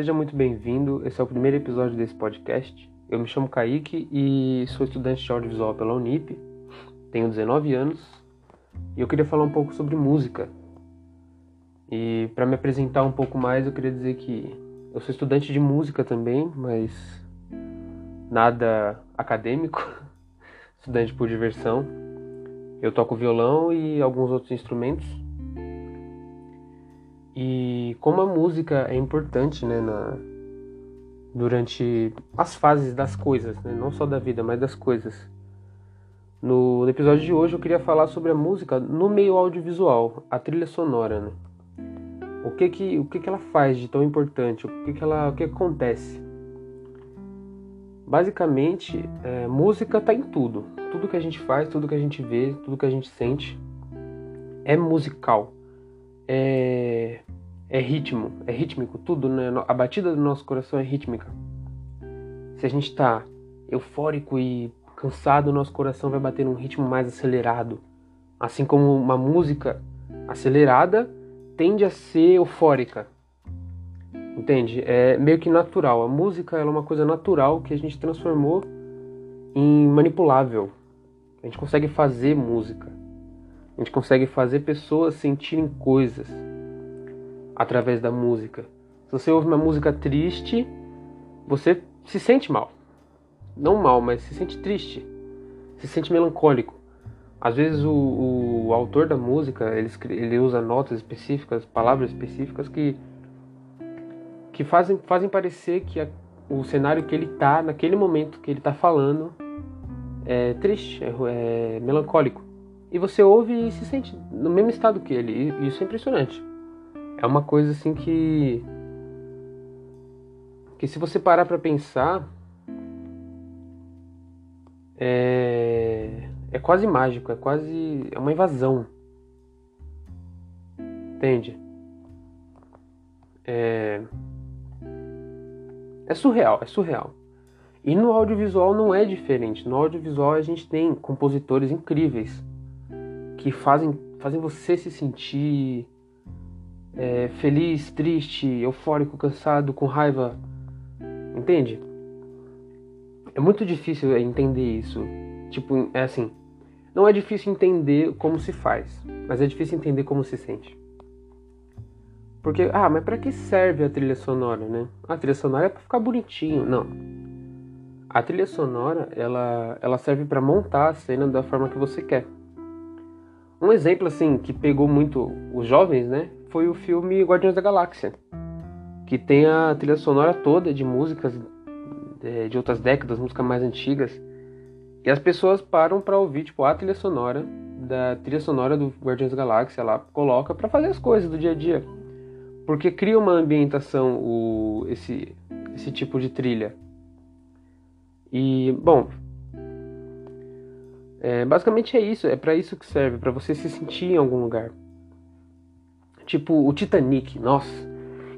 seja muito bem-vindo. Esse é o primeiro episódio desse podcast. Eu me chamo Kaique e sou estudante de audiovisual pela Unip. Tenho 19 anos e eu queria falar um pouco sobre música. E para me apresentar um pouco mais, eu queria dizer que eu sou estudante de música também, mas nada acadêmico, estudante por diversão. Eu toco violão e alguns outros instrumentos e como a música é importante, né, na, durante as fases das coisas, né, não só da vida, mas das coisas. No, no, episódio de hoje eu queria falar sobre a música no meio audiovisual, a trilha sonora, né? O que que, o que, que ela faz de tão importante? O que, que, ela, o que, acontece? Basicamente, é, música está em tudo. Tudo que a gente faz, tudo que a gente vê, tudo que a gente sente é musical. É, é ritmo, é rítmico, tudo, né? A batida do nosso coração é rítmica. Se a gente está eufórico e cansado, nosso coração vai bater num ritmo mais acelerado. Assim como uma música acelerada tende a ser eufórica. Entende? É meio que natural. A música é uma coisa natural que a gente transformou em manipulável. A gente consegue fazer música. A gente consegue fazer pessoas sentirem coisas através da música. Se você ouve uma música triste, você se sente mal. Não mal, mas se sente triste. Se sente melancólico. Às vezes o, o, autor da música ele, ele usa notas específicas, palavras específicas que que fazem, fazem parecer que a, o cenário que ele está naquele momento que ele está falando é triste, é, é, melancólico. E você ouve e se sente no mesmo estado que ele. E isso é impressionante é uma coisa assim que que se você parar para pensar é é quase mágico, é quase é uma invasão. Entende? É é surreal, é surreal. E no audiovisual não é diferente. No audiovisual a gente tem compositores incríveis que fazem fazem você se sentir é, feliz, triste, eufórico, cansado, com raiva. Entende? É muito difícil entender isso. Tipo, é assim. Não é difícil entender como se faz, mas é difícil entender como se sente. Porque, ah, mas para que serve a trilha sonora, né? A trilha sonora é para ficar bonitinho. Não. A trilha sonora, ela, ela serve para montar a cena da forma que você quer. Um exemplo assim que pegou muito os jovens, né, foi o filme Guardiões da Galáxia, que tem a trilha sonora toda de músicas é, de outras décadas, músicas mais antigas. E as pessoas param para ouvir tipo a trilha sonora da trilha sonora do Guardiões da Galáxia lá, coloca para fazer as coisas do dia a dia. Porque cria uma ambientação o esse esse tipo de trilha. E, bom, é, basicamente é isso, é para isso que serve, para você se sentir em algum lugar. Tipo o Titanic, nossa.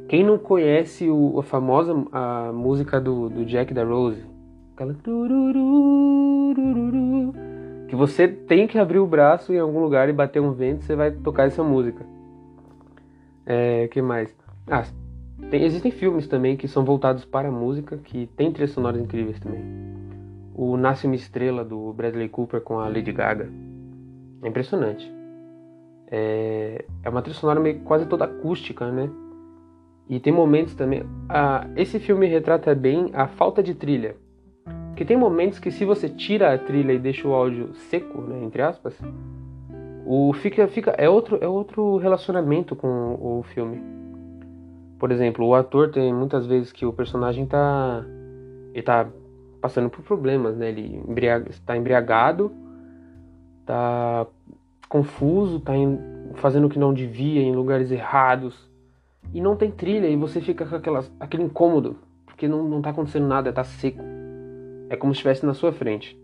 Quem não conhece o, a famosa a música do, do Jack da Rose? Aquela que você tem que abrir o braço em algum lugar e bater um vento, você vai tocar essa música. É, que mais? Ah, tem, existem filmes também que são voltados para a música, que tem trilhas sonoras incríveis também o Nasce uma Estrela do Bradley Cooper com a Lady Gaga. É impressionante. É, é uma trilha sonora meio quase toda acústica, né? E tem momentos também. Ah, esse filme retrata bem a falta de trilha. Porque tem momentos que se você tira a trilha e deixa o áudio seco, né, entre aspas, o fica fica é outro é outro relacionamento com o filme. Por exemplo, o ator tem muitas vezes que o personagem tá ele tá passando por problemas, né? Ele está embriagado, está confuso, está fazendo o que não devia em lugares errados e não tem trilha e você fica com aquele incômodo porque não, não tá acontecendo nada, está seco. É como se estivesse na sua frente.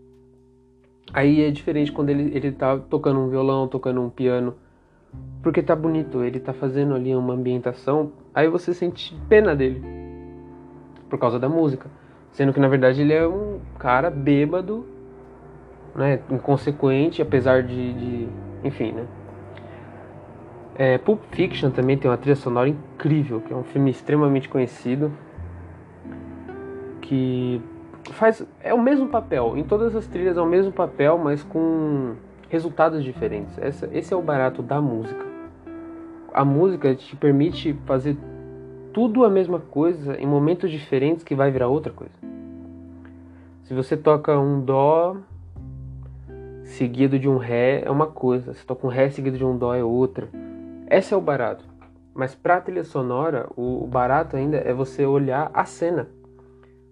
Aí é diferente quando ele, ele tá tocando um violão, tocando um piano, porque tá bonito, ele tá fazendo ali uma ambientação, aí você sente pena dele por causa da música. Sendo que na verdade ele é um cara bêbado, né? Inconsequente, apesar de. de enfim, né? É, Pulp Fiction também tem uma trilha sonora incrível, que é um filme extremamente conhecido. que faz é o mesmo papel em todas as trilhas é o mesmo papel mas com resultados diferentes Essa, esse é o barato da música a música te permite fazer tudo a mesma coisa em momentos diferentes que vai virar outra coisa. Se você toca um dó seguido de um ré é uma coisa. Se toca um ré seguido de um dó é outra. Esse é o barato. Mas para trilha sonora o barato ainda é você olhar a cena.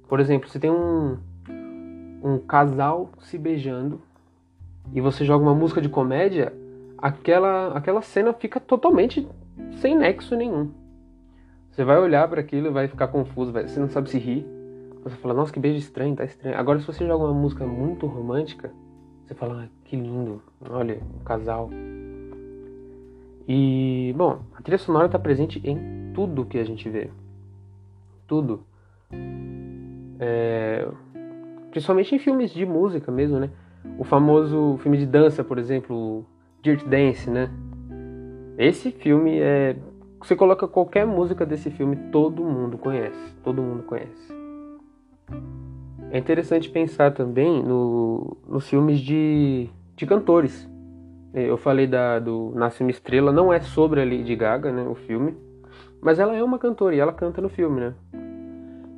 Por exemplo, você tem um, um casal se beijando e você joga uma música de comédia, aquela, aquela cena fica totalmente sem nexo nenhum. Você vai olhar para aquilo e vai ficar confuso, vai, você não sabe se rir. Você fala, nossa, que beijo estranho, tá estranho. Agora, se você joga uma música muito romântica, você fala, ah, que lindo, olha, um casal. E, bom, a trilha sonora está presente em tudo que a gente vê. Tudo. É, principalmente em filmes de música mesmo, né? O famoso filme de dança, por exemplo, Dirt Dance, né? Esse filme é. Você coloca qualquer música desse filme, todo mundo conhece. Todo mundo conhece. É interessante pensar também no, nos filmes de, de cantores. É, eu falei da, do Nasce uma Estrela, não é sobre a Lady Gaga, né, o filme, mas ela é uma cantora e ela canta no filme, né?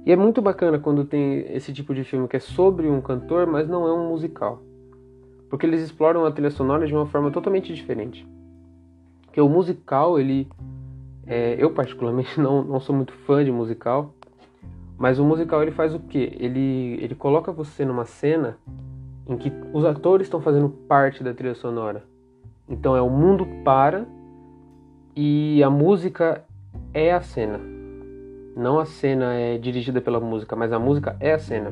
E é muito bacana quando tem esse tipo de filme que é sobre um cantor, mas não é um musical. Porque eles exploram a trilha sonora de uma forma totalmente diferente. Que o musical, ele. É, eu, particularmente, não, não sou muito fã de musical. Mas o musical ele faz o quê? Ele, ele coloca você numa cena em que os atores estão fazendo parte da trilha sonora. Então é o mundo para e a música é a cena. Não a cena é dirigida pela música, mas a música é a cena.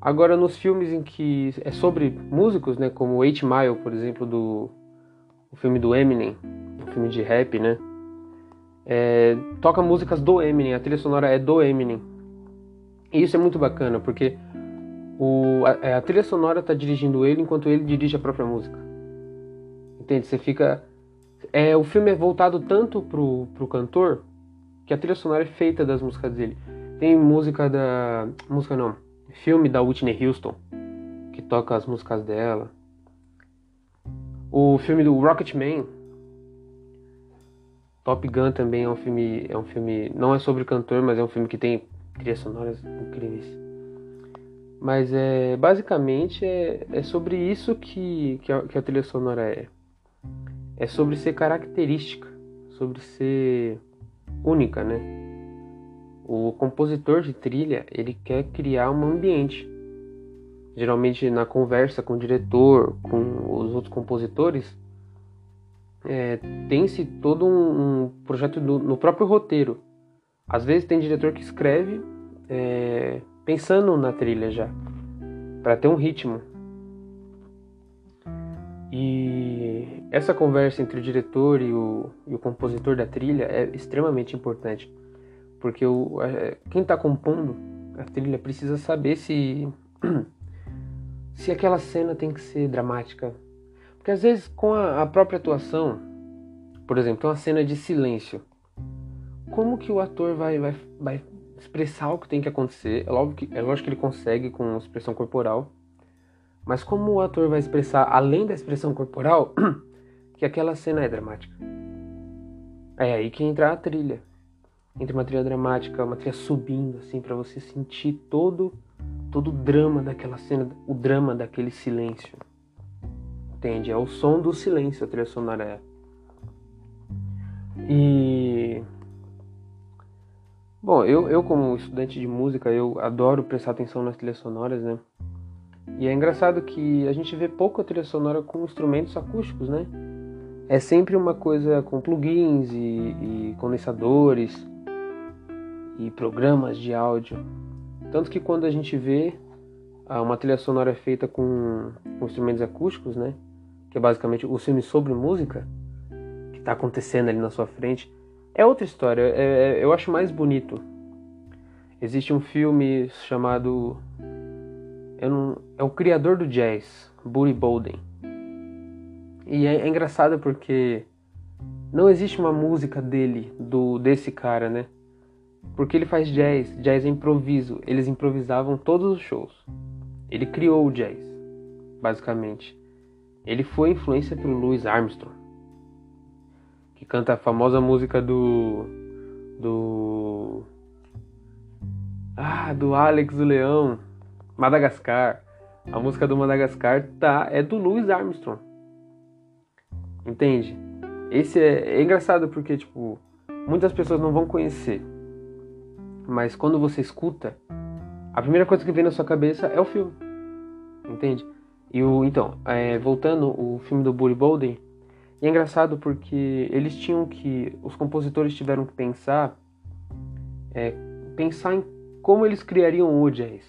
Agora, nos filmes em que é sobre músicos, né, como Eight Mile, por exemplo, do o filme do Eminem, o filme de rap, né, é, toca músicas do Eminem, a trilha sonora é do Eminem. E isso é muito bacana, porque o, a, é, a trilha sonora está dirigindo ele enquanto ele dirige a própria música. Entende? Você fica. É, o filme é voltado tanto pro, pro cantor que a trilha sonora é feita das músicas dele. Tem música da. Música não. Filme da Whitney Houston, que toca as músicas dela. O filme do Rocketman. Top Gun também é um filme. É um filme. Não é sobre cantor, mas é um filme que tem trilhas sonoras incríveis. Mas é basicamente é, é sobre isso que, que a, que a trilha sonora é. É sobre ser característica, sobre ser única, né? O compositor de trilha, ele quer criar um ambiente. Geralmente na conversa com o diretor, com os outros compositores, é, tem-se todo um, um projeto do, no próprio roteiro. Às vezes tem diretor que escreve é, pensando na trilha já, para ter um ritmo. E essa conversa entre o diretor e o, e o compositor da trilha é extremamente importante, porque o, quem está compondo a trilha precisa saber se se aquela cena tem que ser dramática, porque às vezes com a, a própria atuação, por exemplo, uma cena de silêncio, como que o ator vai, vai, vai expressar o que tem que acontecer? É lógico que, é lógico que ele consegue com expressão corporal, mas como o ator vai expressar, além da expressão corporal, que aquela cena é dramática? É aí que entra a trilha. Entra uma trilha dramática, uma trilha subindo, assim, para você sentir todo, todo o drama daquela cena, o drama daquele silêncio. Entende? É o som do silêncio a trilha sonora é. E. Bom, eu, eu como estudante de música, eu adoro prestar atenção nas trilhas sonoras, né? E é engraçado que a gente vê pouco a trilha sonora com instrumentos acústicos, né? É sempre uma coisa com plugins e, e condensadores e programas de áudio. Tanto que quando a gente vê ah, uma trilha sonora feita com, com instrumentos acústicos, né? Que é basicamente o filme sobre música que está acontecendo ali na sua frente, é outra história. É, é, eu acho mais bonito. Existe um filme chamado não, é o criador do jazz, Buddy Bolden. E é, é, engraçado porque não existe uma música dele, do desse cara, né? Porque ele faz jazz, jazz é improviso. Eles improvisavam todos os shows. Ele criou o jazz, basicamente. Ele foi influência pelo Louis Armstrong, que canta a famosa música do do ah, do Alex o Leão, Madagascar. A música do Madagascar tá é do Louis Armstrong. Entende? Esse é, é engraçado porque tipo muitas pessoas não vão conhecer, mas quando você escuta, a primeira coisa que vem na sua cabeça é o filme, entende? E o então, é, voltando o filme do Buddy Bolden, é engraçado porque eles tinham que, os compositores tiveram que pensar, é, pensar em como eles criariam o jazz.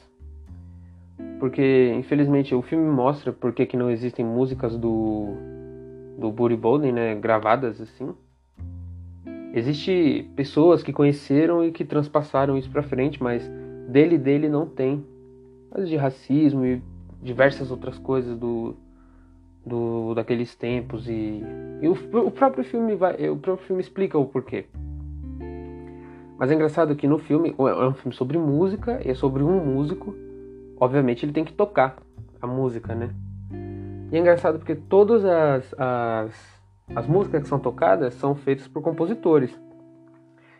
Porque, infelizmente, o filme mostra porque que não existem músicas do, do Buddy Bolden, né, gravadas assim. Existem pessoas que conheceram e que transpassaram isso para frente, mas dele dele não tem. Mas de racismo e diversas outras coisas do, do daqueles tempos e, e o, o, próprio filme vai, o próprio filme explica o porquê. Mas é engraçado que no filme é um filme sobre música e é sobre um músico. Obviamente ele tem que tocar a música, né? E é engraçado porque todas as, as as músicas que são tocadas são feitas por compositores.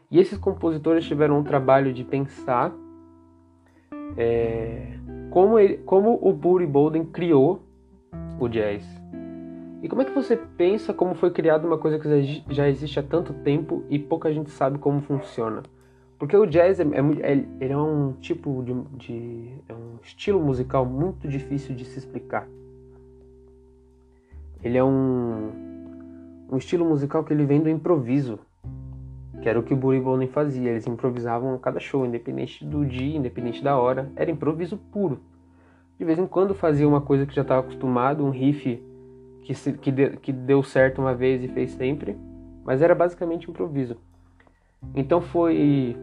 E esses compositores tiveram um trabalho de pensar é, como, ele, como o Buddy Bolden criou o jazz. E como é que você pensa como foi criada uma coisa que já existe há tanto tempo e pouca gente sabe como funciona? Porque o jazz é, é, é ele é um tipo de, de é um estilo musical muito difícil de se explicar. Ele é um um estilo musical que ele vem do improviso, que era o que o Burry Bolden fazia. Eles improvisavam a cada show, independente do dia, independente da hora, era improviso puro. De vez em quando fazia uma coisa que já estava acostumado, um riff que, se, que, de, que deu certo uma vez e fez sempre, mas era basicamente improviso. Então foi,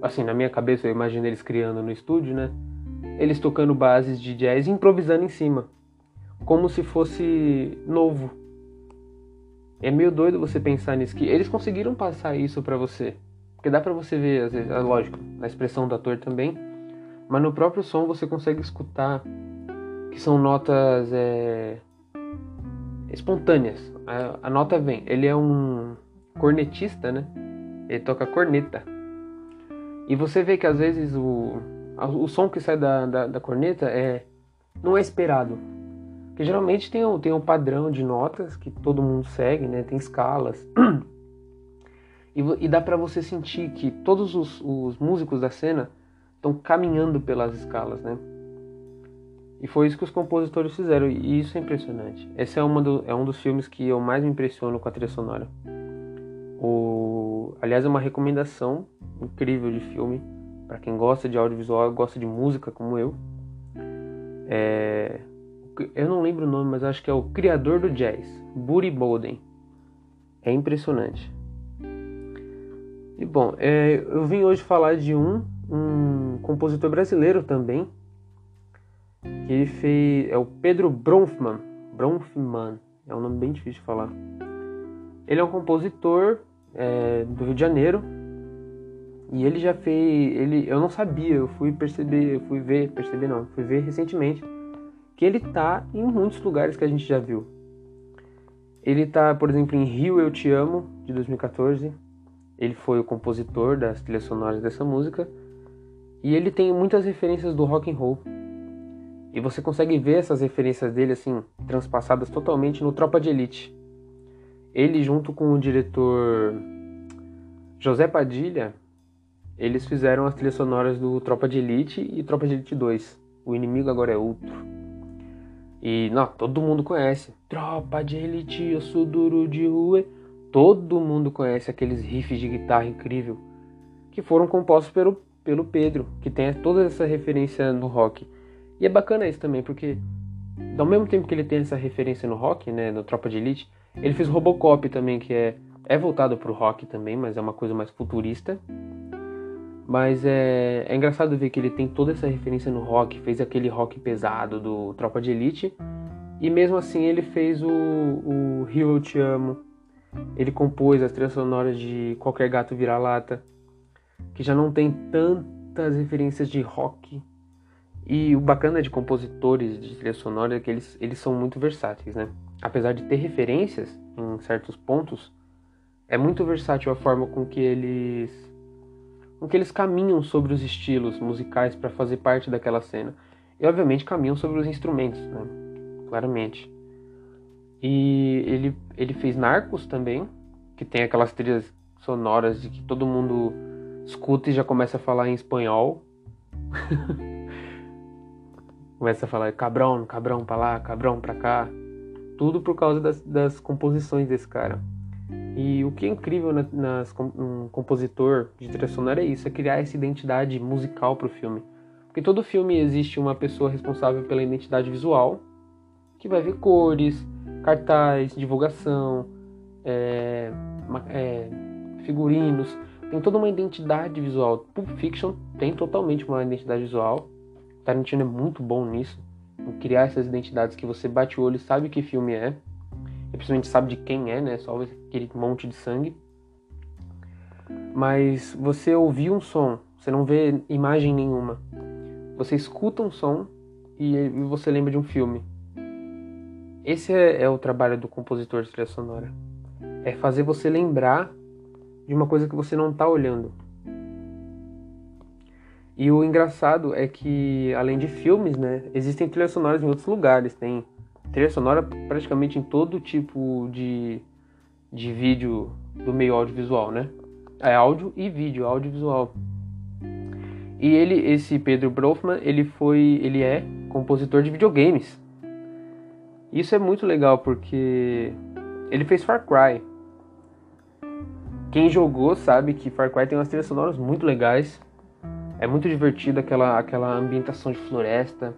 assim, na minha cabeça eu imagino eles criando no estúdio, né? Eles tocando bases de jazz e improvisando em cima, como se fosse novo, é meio doido você pensar nisso, que eles conseguiram passar isso para você. Porque dá para você ver, às vezes, é lógico, a expressão do ator também, mas no próprio som você consegue escutar que são notas é, espontâneas. A, a, nota vem. Ele é um cornetista, né? Ele toca corneta. E você vê que às vezes o, o som que sai da, da, da corneta é não é esperado. Porque geralmente tem um, tem um padrão de notas que todo mundo segue, né? Tem escalas. E, e dá para você sentir que todos os, os músicos da cena estão caminhando pelas escalas, né? E foi isso que os compositores fizeram, e isso é impressionante. Esse é, uma do, é um dos filmes que eu mais me impressiono com a trilha sonora. O, aliás, é uma recomendação incrível de filme para quem gosta de audiovisual, gosta de música como eu. É, eu não lembro o nome, mas acho que é o criador do jazz, Buddy Bolden. É impressionante. E bom, é, eu vim hoje falar de um, um compositor brasileiro também, que ele fez, é o Pedro Bronfman, Bronfman, é um nome bem difícil de falar. Ele é um compositor é, do Rio de Janeiro e ele já fez, ele, eu não sabia, eu fui perceber, eu fui ver, perceber não, fui ver recentemente que ele tá em muitos lugares que a gente já viu. Ele tá, por exemplo, em Rio Eu Te Amo, de 2014. Ele foi o compositor das trilhas sonoras dessa música. E ele tem muitas referências do rock and roll. E você consegue ver essas referências dele assim, transpassadas totalmente no Tropa de Elite. Ele junto com o diretor José Padilha, eles fizeram as trilhas sonoras do Tropa de Elite e Tropa de Elite 2. O inimigo agora é outro. E não, todo mundo conhece. Tropa de elite, eu sou duro de rua. Todo mundo conhece aqueles riffs de guitarra incrível que foram compostos pelo, pelo Pedro, que tem toda essa referência no rock. E é bacana isso também, porque ao mesmo tempo que ele tem essa referência no rock, né, no Tropa de Elite, ele fez Robocop também, que é, é voltado pro rock também, mas é uma coisa mais futurista. Mas é, é engraçado ver que ele tem toda essa referência no rock, fez aquele rock pesado do Tropa de Elite. E mesmo assim ele fez o, o Rio Eu Te Amo. Ele compôs as trilhas sonoras de Qualquer Gato Vira-Lata. que já não tem tantas referências de rock. E o bacana de compositores de trilha sonora é que eles, eles são muito versáteis, né? Apesar de ter referências em certos pontos, é muito versátil a forma com que eles com que eles caminham sobre os estilos musicais para fazer parte daquela cena. E obviamente caminham sobre os instrumentos, né? Claramente. E ele, ele fez Narcos também, que tem aquelas trilhas sonoras de que todo mundo escuta e já começa a falar em espanhol. começa a falar cabrão, cabrão pra lá, cabrão pra cá. Tudo por causa das, das composições desse cara. E o que é incrível na, nas, um compositor de trilha sonora é isso, é criar essa identidade musical para o filme. Porque todo filme existe uma pessoa responsável pela identidade visual, que vai ver cores, cartaz, divulgação, é, é, figurinos, tem toda uma identidade visual. Pulp Fiction tem totalmente uma identidade visual. Tarantino é muito bom nisso, em criar essas identidades que você bate o olho e sabe que filme é e principalmente sabe de quem é, né? Só aquele monte de sangue. Mas você ouvir um som, você não vê imagem nenhuma. Você escuta um som e você lembra de um filme. Esse é, é o trabalho do compositor de trilha sonora. É fazer você lembrar de uma coisa que você não está olhando. E o engraçado é que, além de filmes, né, existem trilhas sonoras em outros lugares. Tem trilha sonora praticamente em todo tipo de, de vídeo do meio audiovisual, né? É áudio e vídeo, audiovisual. E ele, esse Pedro Brofman, ele foi, ele é compositor de videogames. Isso é muito legal porque ele fez Far Cry. Quem jogou sabe que Far Cry tem umas trilhas sonoras muito legais. É muito divertido aquela, aquela ambientação de floresta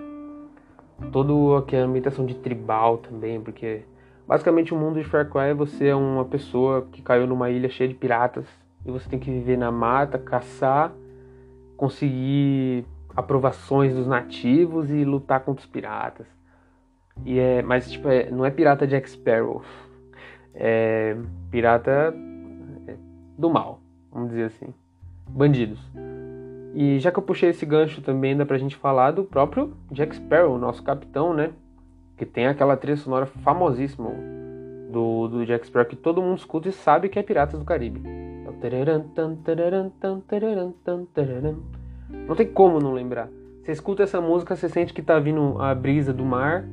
toda aquela ambientação de tribal também, porque basicamente o mundo de Far Cry você é uma pessoa que caiu numa ilha cheia de piratas e você tem que viver na mata, caçar, conseguir aprovações dos nativos e lutar contra os piratas. E é, mas tipo, é, não é pirata Jack Sparrow, é pirata é, do mal, vamos dizer assim, bandidos. E já que eu puxei esse gancho também, dá pra gente falar do próprio Jack Sparrow, nosso capitão, né? Que tem aquela trilha sonora famosíssima do, do Jack Sparrow que todo mundo escuta e sabe que é Piratas do Caribe. Não tem como não lembrar. Você escuta essa música, você sente que tá vindo a brisa do mar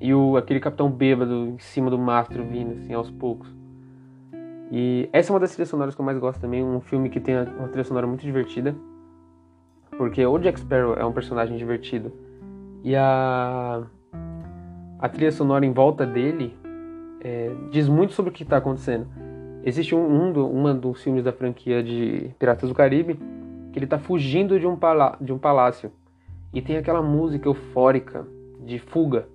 e o, aquele capitão bêbado em cima do mastro vindo assim aos poucos. E essa é uma das trilhas sonoras que eu mais gosto também, um filme que tem uma trilha sonora muito divertida. Porque o Jack Sparrow é um personagem divertido. E a, a trilha sonora em volta dele é, diz muito sobre o que está acontecendo. Existe um, um, uma dos filmes da franquia de Piratas do Caribe que ele está fugindo de um, palá de um palácio. E tem aquela música eufórica de fuga.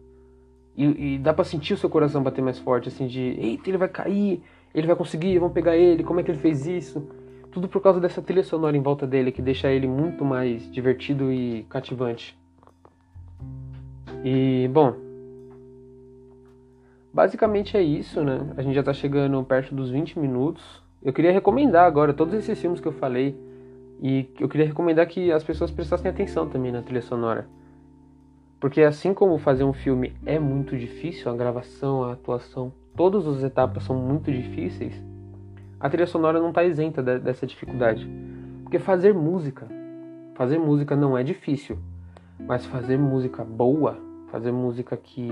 E, e dá para sentir o seu coração bater mais forte, assim, de eita, ele vai cair, ele vai conseguir, vão pegar ele, como é que ele fez isso? Tudo por causa dessa trilha sonora em volta dele que deixa ele muito mais divertido e cativante. E, bom, basicamente é isso, né? A gente já tá chegando perto dos 20 minutos. Eu queria recomendar agora todos esses filmes que eu falei e eu queria recomendar que as pessoas prestassem atenção também na trilha sonora. Porque assim como fazer um filme é muito difícil, a gravação, a atuação, todas as etapas são muito difíceis, a trilha sonora não está isenta de, dessa dificuldade. Porque fazer música, fazer música não é difícil, mas fazer música boa, fazer música que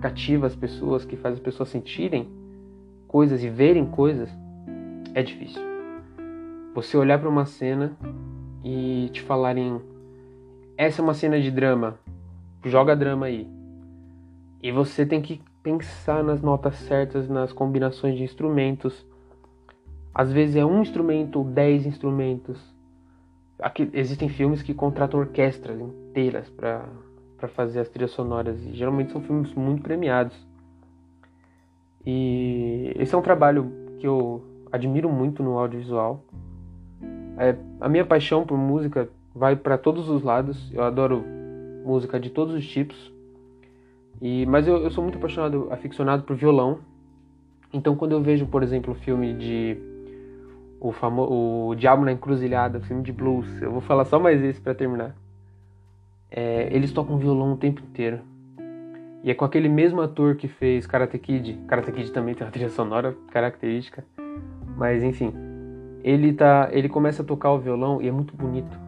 cativa as pessoas, que faz as pessoas sentirem coisas e verem coisas, é difícil. Você olhar para uma cena e te falarem: essa é uma cena de drama, joga drama aí. E você tem que pensar nas notas certas, nas combinações de instrumentos às vezes é um instrumento ou dez instrumentos. Aqui, existem filmes que contratam orquestras inteiras para fazer as trilhas sonoras e geralmente são filmes muito premiados. E esse é um trabalho que eu admiro muito no audiovisual. É, a minha paixão por música vai para todos os lados. Eu adoro música de todos os tipos. E, mas eu, eu sou muito apaixonado, aficionado por violão. Então quando eu vejo, por exemplo, o filme de o, famo o Diabo na Encruzilhada, filme de blues. Eu vou falar só mais esse para terminar. É, eles tocam violão o tempo inteiro. E é com aquele mesmo ator que fez Karate Kid. Karate Kid também tem uma trilha sonora característica. Mas enfim, ele tá, ele começa a tocar o violão e é muito bonito.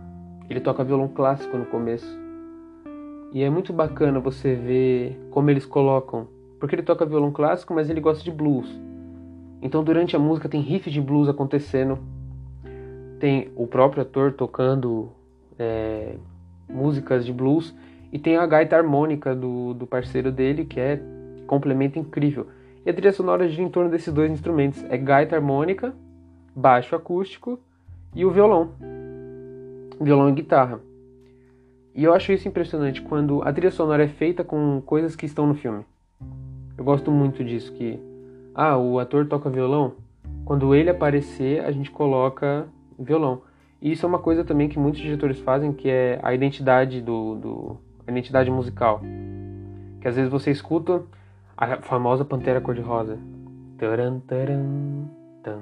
Ele toca violão clássico no começo. E é muito bacana você ver como eles colocam, porque ele toca violão clássico, mas ele gosta de blues. Então durante a música tem riff de blues acontecendo, tem o próprio ator tocando é, músicas de blues e tem a gaita harmônica do, do parceiro dele que é complemento incrível. E a trilha sonora gira em torno desses dois instrumentos: é gaita harmônica, baixo acústico e o violão, violão e guitarra. E eu acho isso impressionante quando a trilha sonora é feita com coisas que estão no filme. Eu gosto muito disso que ah, o ator toca violão. Quando ele aparecer, a gente coloca violão. E isso é uma coisa também que muitos diretores fazem, que é a identidade do, do a identidade musical. Que às vezes você escuta a famosa Pantera Cor-de-Rosa. Taran, taran, tan,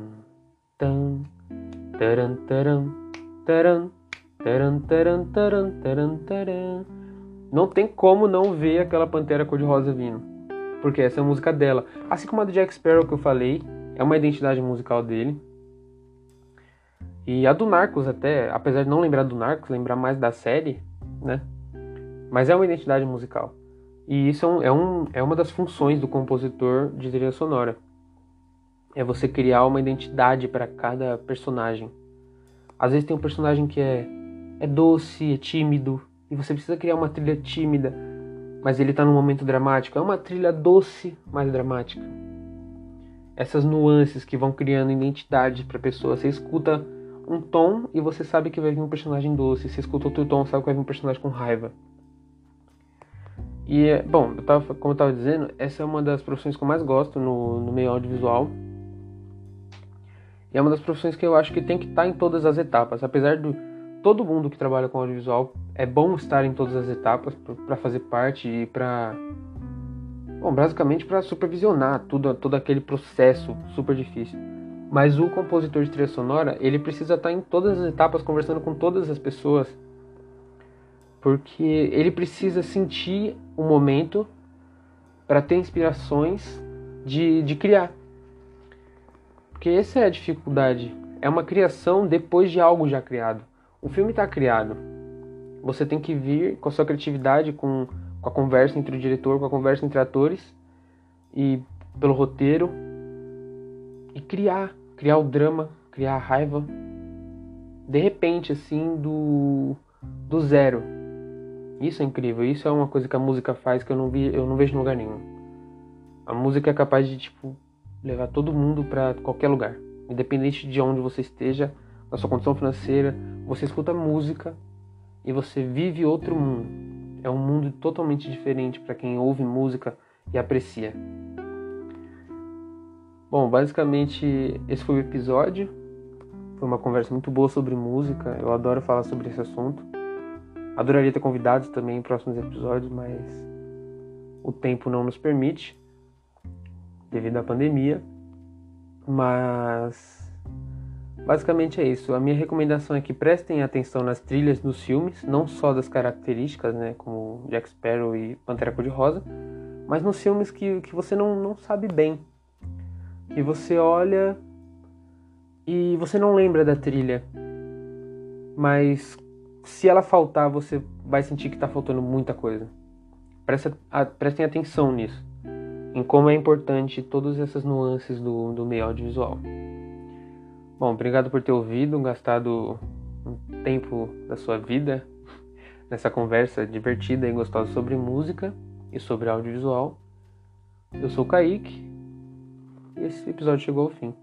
tan, taran, taran, taran, taran, taran, taran, taran, taran. Não tem como não ver aquela Pantera Cor-de-Rosa vindo porque essa é a música dela. Assim como a do Jack Sparrow que eu falei, é uma identidade musical dele. E a do Narcos até, apesar de não lembrar do Narcos, lembrar mais da série, né? Mas é uma identidade musical. E isso é, um, é, um, é uma das funções do compositor de trilha sonora. É você criar uma identidade para cada personagem. Às vezes tem um personagem que é, é doce, é tímido, e você precisa criar uma trilha tímida mas ele está num momento dramático. É uma trilha doce, mas dramática. Essas nuances que vão criando identidade para a pessoa. Você escuta um tom e você sabe que vai vir um personagem doce. Você escuta outro tom, sabe que vai vir um personagem com raiva. E, bom, eu tava, como eu estava dizendo, essa é uma das profissões que eu mais gosto no, no meio audiovisual. E é uma das profissões que eu acho que tem que estar tá em todas as etapas. Apesar do, todo mundo que trabalha com audiovisual é bom estar em todas as etapas para fazer parte e para bom, basicamente para supervisionar tudo todo aquele processo super difícil. Mas o compositor de trilha sonora, ele precisa estar em todas as etapas conversando com todas as pessoas. Porque ele precisa sentir o momento para ter inspirações de, de criar. Porque essa é a dificuldade. É uma criação depois de algo já criado. O filme está criado. Você tem que vir com a sua criatividade, com, com a conversa entre o diretor, com a conversa entre atores e pelo roteiro e criar, criar o drama, criar a raiva de repente assim do do zero. Isso é incrível, isso é uma coisa que a música faz que eu não vi, eu não vejo em lugar nenhum. A música é capaz de tipo levar todo mundo para qualquer lugar, independente de onde você esteja, da sua condição financeira, você escuta música e você vive outro mundo. É um mundo totalmente diferente para quem ouve música e aprecia. Bom, basicamente esse foi o episódio. Foi uma conversa muito boa sobre música. Eu adoro falar sobre esse assunto. Adoraria ter convidados também em próximos episódios, mas o tempo não nos permite devido à pandemia. Mas Basicamente é isso. A minha recomendação é que prestem atenção nas trilhas dos filmes, não só das características, né, como Jack Sparrow e Pantera Cor-de-Rosa, mas nos filmes que, que você não, não sabe bem. Que você olha e você não lembra da trilha. Mas se ela faltar, você vai sentir que está faltando muita coisa. prestem atenção nisso. Em como é importante todas essas nuances do, do meio audiovisual. Bom, obrigado por ter ouvido, gastado um tempo da sua vida nessa conversa divertida e gostosa sobre música e sobre audiovisual. Eu sou o Kaique e esse episódio chegou ao fim.